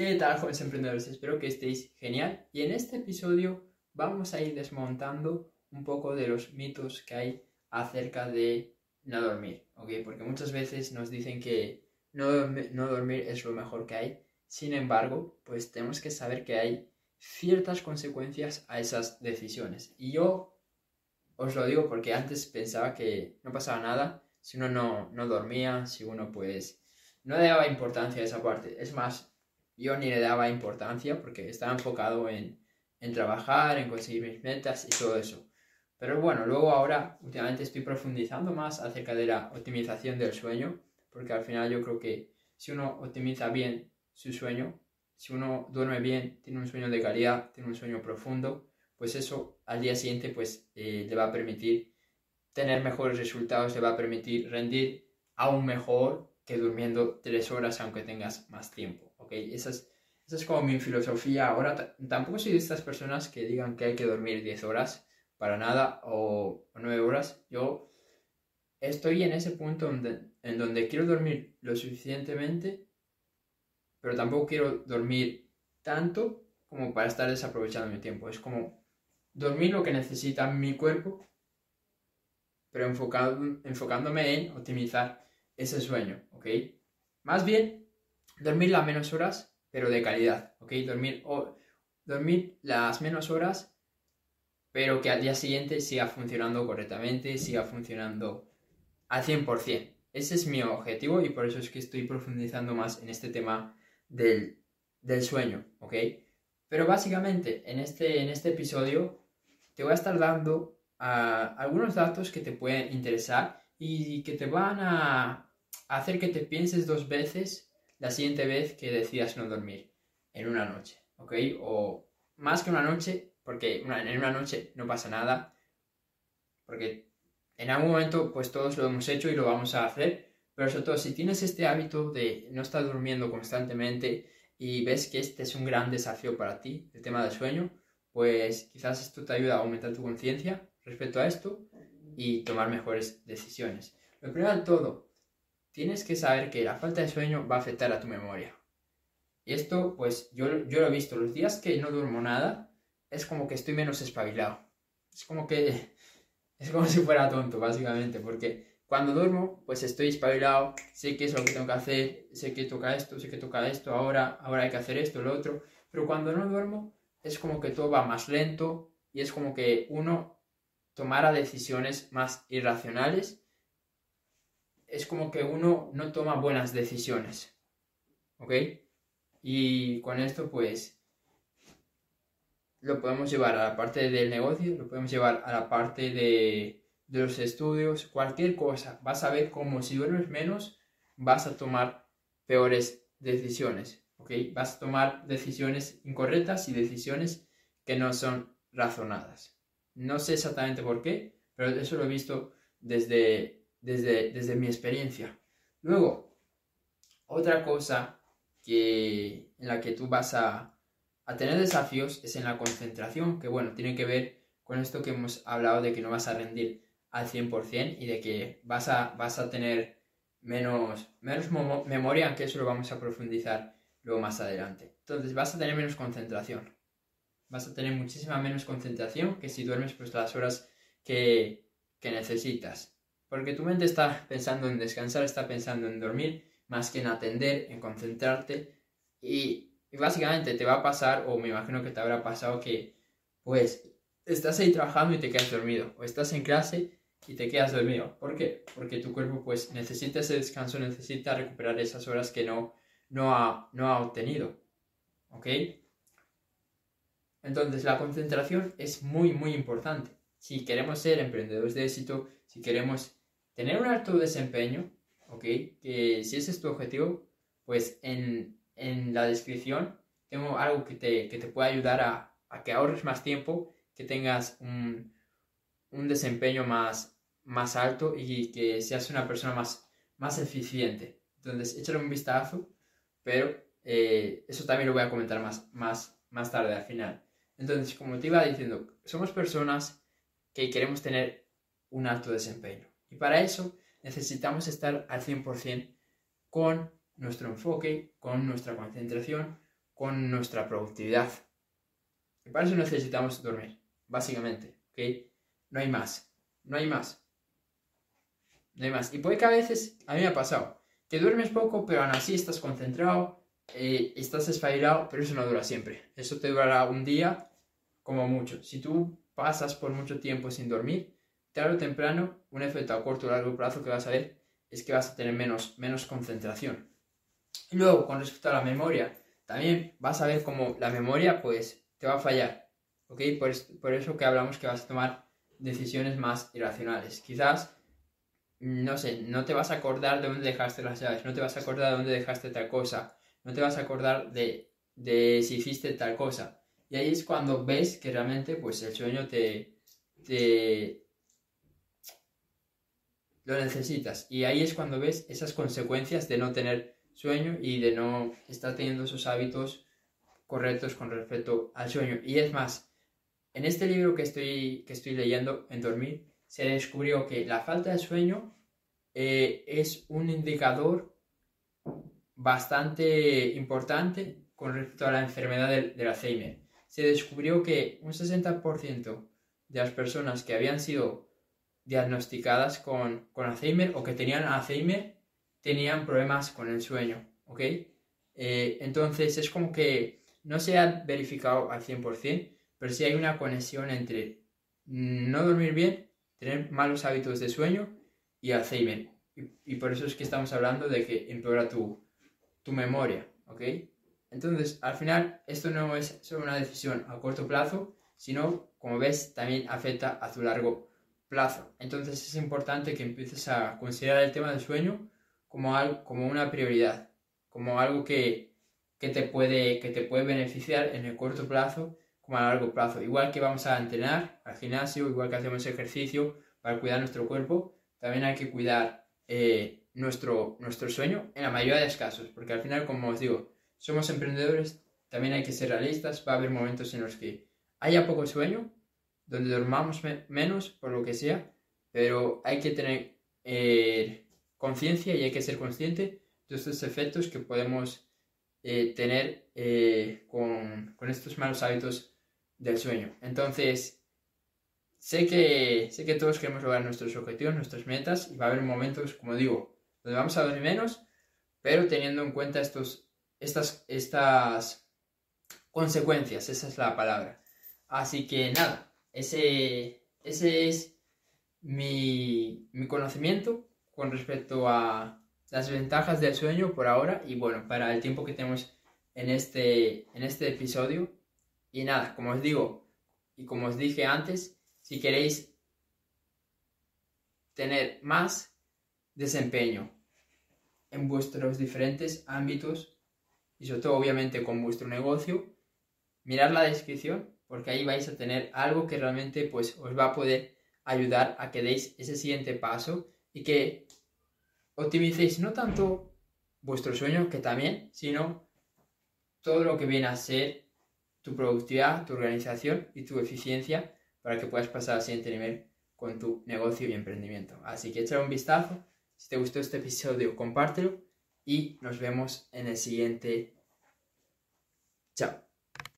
¿Qué tal, jóvenes emprendedores? Espero que estéis genial. Y en este episodio vamos a ir desmontando un poco de los mitos que hay acerca de no dormir, ¿ok? Porque muchas veces nos dicen que no, no dormir es lo mejor que hay. Sin embargo, pues tenemos que saber que hay ciertas consecuencias a esas decisiones. Y yo os lo digo porque antes pensaba que no pasaba nada si uno no, no dormía, si uno pues no daba importancia a esa parte. Es más, yo ni le daba importancia porque estaba enfocado en, en trabajar, en conseguir mis metas y todo eso. Pero bueno, luego ahora últimamente estoy profundizando más acerca de la optimización del sueño, porque al final yo creo que si uno optimiza bien su sueño, si uno duerme bien, tiene un sueño de calidad, tiene un sueño profundo, pues eso al día siguiente pues eh, le va a permitir tener mejores resultados, le va a permitir rendir aún mejor que durmiendo tres horas aunque tengas más tiempo, ¿ok? Esa es, como mi filosofía. Ahora tampoco soy de estas personas que digan que hay que dormir 10 horas para nada o, o 9 horas. Yo estoy en ese punto en donde quiero dormir lo suficientemente, pero tampoco quiero dormir tanto como para estar desaprovechando mi tiempo. Es como dormir lo que necesita mi cuerpo, pero enfocado, enfocándome en optimizar ese sueño, ¿ok? Más bien, dormir las menos horas, pero de calidad, ¿ok? Dormir, o, dormir las menos horas, pero que al día siguiente siga funcionando correctamente, siga funcionando al 100%. Ese es mi objetivo y por eso es que estoy profundizando más en este tema del, del sueño, ¿ok? Pero básicamente en este, en este episodio te voy a estar dando uh, algunos datos que te pueden interesar y que te van a hacer que te pienses dos veces la siguiente vez que decidas no dormir en una noche, ¿ok? O más que una noche, porque en una noche no pasa nada, porque en algún momento pues todos lo hemos hecho y lo vamos a hacer, pero sobre todo si tienes este hábito de no estar durmiendo constantemente y ves que este es un gran desafío para ti, el tema del sueño, pues quizás esto te ayuda a aumentar tu conciencia respecto a esto y tomar mejores decisiones. Lo primero de todo, tienes que saber que la falta de sueño va a afectar a tu memoria. Y esto, pues yo, yo lo he visto, los días que no duermo nada, es como que estoy menos espabilado. Es como que es como si fuera tonto, básicamente, porque cuando duermo, pues estoy espabilado, sé qué es lo que tengo que hacer, sé que toca esto, sé que toca esto, ahora, ahora hay que hacer esto, lo otro. Pero cuando no duermo, es como que todo va más lento y es como que uno tomara decisiones más irracionales. Es como que uno no toma buenas decisiones. ¿Ok? Y con esto pues lo podemos llevar a la parte del negocio, lo podemos llevar a la parte de, los estudios, cualquier cosa. Vas a ver cómo si duermes menos vas a tomar peores decisiones. ¿ok? Vas a tomar decisiones incorrectas y decisiones que no son razonadas. No sé exactamente por qué, pero eso lo he visto desde, desde, desde mi experiencia. Luego, otra cosa que, en la que tú vas a, a tener desafíos es en la concentración, que bueno, tiene que ver con esto que hemos hablado de que no vas a rendir al 100% y de que vas a, vas a tener menos, menos memoria, aunque eso lo vamos a profundizar luego más adelante. Entonces vas a tener menos concentración. Vas a tener muchísima menos concentración que si duermes pues las horas que, que necesitas. Porque tu mente está pensando en descansar, está pensando en dormir, más que en atender, en concentrarte. Y, básicamente te va a pasar, o me imagino que te habrá pasado que pues estás ahí trabajando y te quedas dormido. O estás en clase y te quedas dormido. ¿Por qué? Porque tu cuerpo pues necesita ese descanso, necesita recuperar esas horas que no, no ha, no ha obtenido. ¿Ok? Entonces la concentración es muy, muy importante. Si queremos ser emprendedores de éxito, si queremos tener un alto desempeño, ¿ok? Que si ese es tu objetivo, pues en, en la descripción tengo algo que te, que te puede ayudar a, a, que ahorres más tiempo, que tengas un, un desempeño más, más alto y que seas una persona más, más eficiente. Entonces, échale un vistazo pero eh, eso también lo voy a comentar más, más, más tarde al final. Entonces, como te iba diciendo, somos personas que queremos tener un alto desempeño. Y para eso necesitamos estar al 100% con nuestro enfoque, con nuestra concentración, con nuestra productividad. Y para eso necesitamos dormir, básicamente, ¿ok? No hay más, no hay más. No hay más. Y puede que a veces, a mí me ha pasado, que duermes poco, pero aún así estás concentrado, eh, estás espabilado, pero eso no dura siempre. Eso te durará un día como mucho. Si tú pasas por mucho tiempo sin dormir, tarde o temprano, un efecto a corto o largo plazo que vas a ver es que vas a tener menos, menos concentración. Luego, con respecto a la memoria, también vas a ver cómo la memoria, pues, te va a fallar. ¿Ok? Por, por eso que hablamos que vas a tomar decisiones más irracionales. Quizás, no sé, no te vas a acordar de dónde dejaste las llaves, no te vas a acordar de dónde dejaste tal cosa, no te vas a acordar de, de si hiciste tal cosa. Y ahí es cuando ves que realmente, pues, el sueño te, te, lo necesitas. Y ahí es cuando ves esas consecuencias de no tener sueño y de no estar teniendo esos hábitos correctos con respecto al sueño. Y es más, en este libro que estoy, que estoy leyendo, En Dormir, se descubrió que la falta de sueño eh, es un indicador bastante importante con respecto a la enfermedad del, del Alzheimer. Se descubrió que un 60% de las personas que habían sido diagnosticadas con, con Alzheimer o que tenían Alzheimer tenían problemas con el sueño, ¿ok? Eh, entonces es como que no se ha verificado al 100%, pero sí hay una conexión entre no dormir bien, tener malos hábitos de sueño y Alzheimer. Y, por eso es que estamos hablando de que empeora tu, tu memoria, ¿ok? Entonces, al final, esto no es solo una decisión a corto plazo, sino, como ves, también afecta a tu largo plazo. Entonces es importante que empieces a considerar el tema del sueño como, algo, como una prioridad, como algo que, te puede, que te puede beneficiar en el corto plazo como a largo plazo. Igual que vamos a entrenar al gimnasio, igual que hacemos ejercicio para cuidar nuestro cuerpo, también hay que cuidar eh, nuestro, nuestro sueño en la mayoría de los casos, porque al final, como os digo, somos emprendedores, también hay que ser realistas, va a haber momentos en los que haya poco sueño, donde dormamos menos, por lo que sea, pero hay que tener eh, conciencia y hay que ser consciente de estos efectos que podemos eh, tener eh, con, con, estos malos hábitos del sueño. Entonces, sé que, sé que todos queremos lograr nuestros objetivos, nuestras metas, y va a haber momentos, como digo, donde vamos a dormir menos, pero teniendo en cuenta estos, estas, estas consecuencias, esa es la palabra. Así que nada, ese, ese es mi, conocimiento con respecto a las ventajas del sueño por ahora y bueno, para el tiempo que tenemos en este, en este episodio. Y nada, como os digo y como os dije antes, si queréis tener más desempeño en vuestros diferentes ámbitos y sobre todo obviamente con vuestro negocio, mirad la descripción porque ahí vais a tener algo que realmente pues os va a poder ayudar a que deis ese siguiente paso y que optimicéis no tanto vuestro sueño, que también, sino todo lo que viene a ser tu productividad, tu organización y tu eficiencia para que puedas pasar al siguiente nivel con tu negocio y emprendimiento. Así que échale un vistazo. Si te gustó este episodio, compártelo y nos vemos en el siguiente. Chao.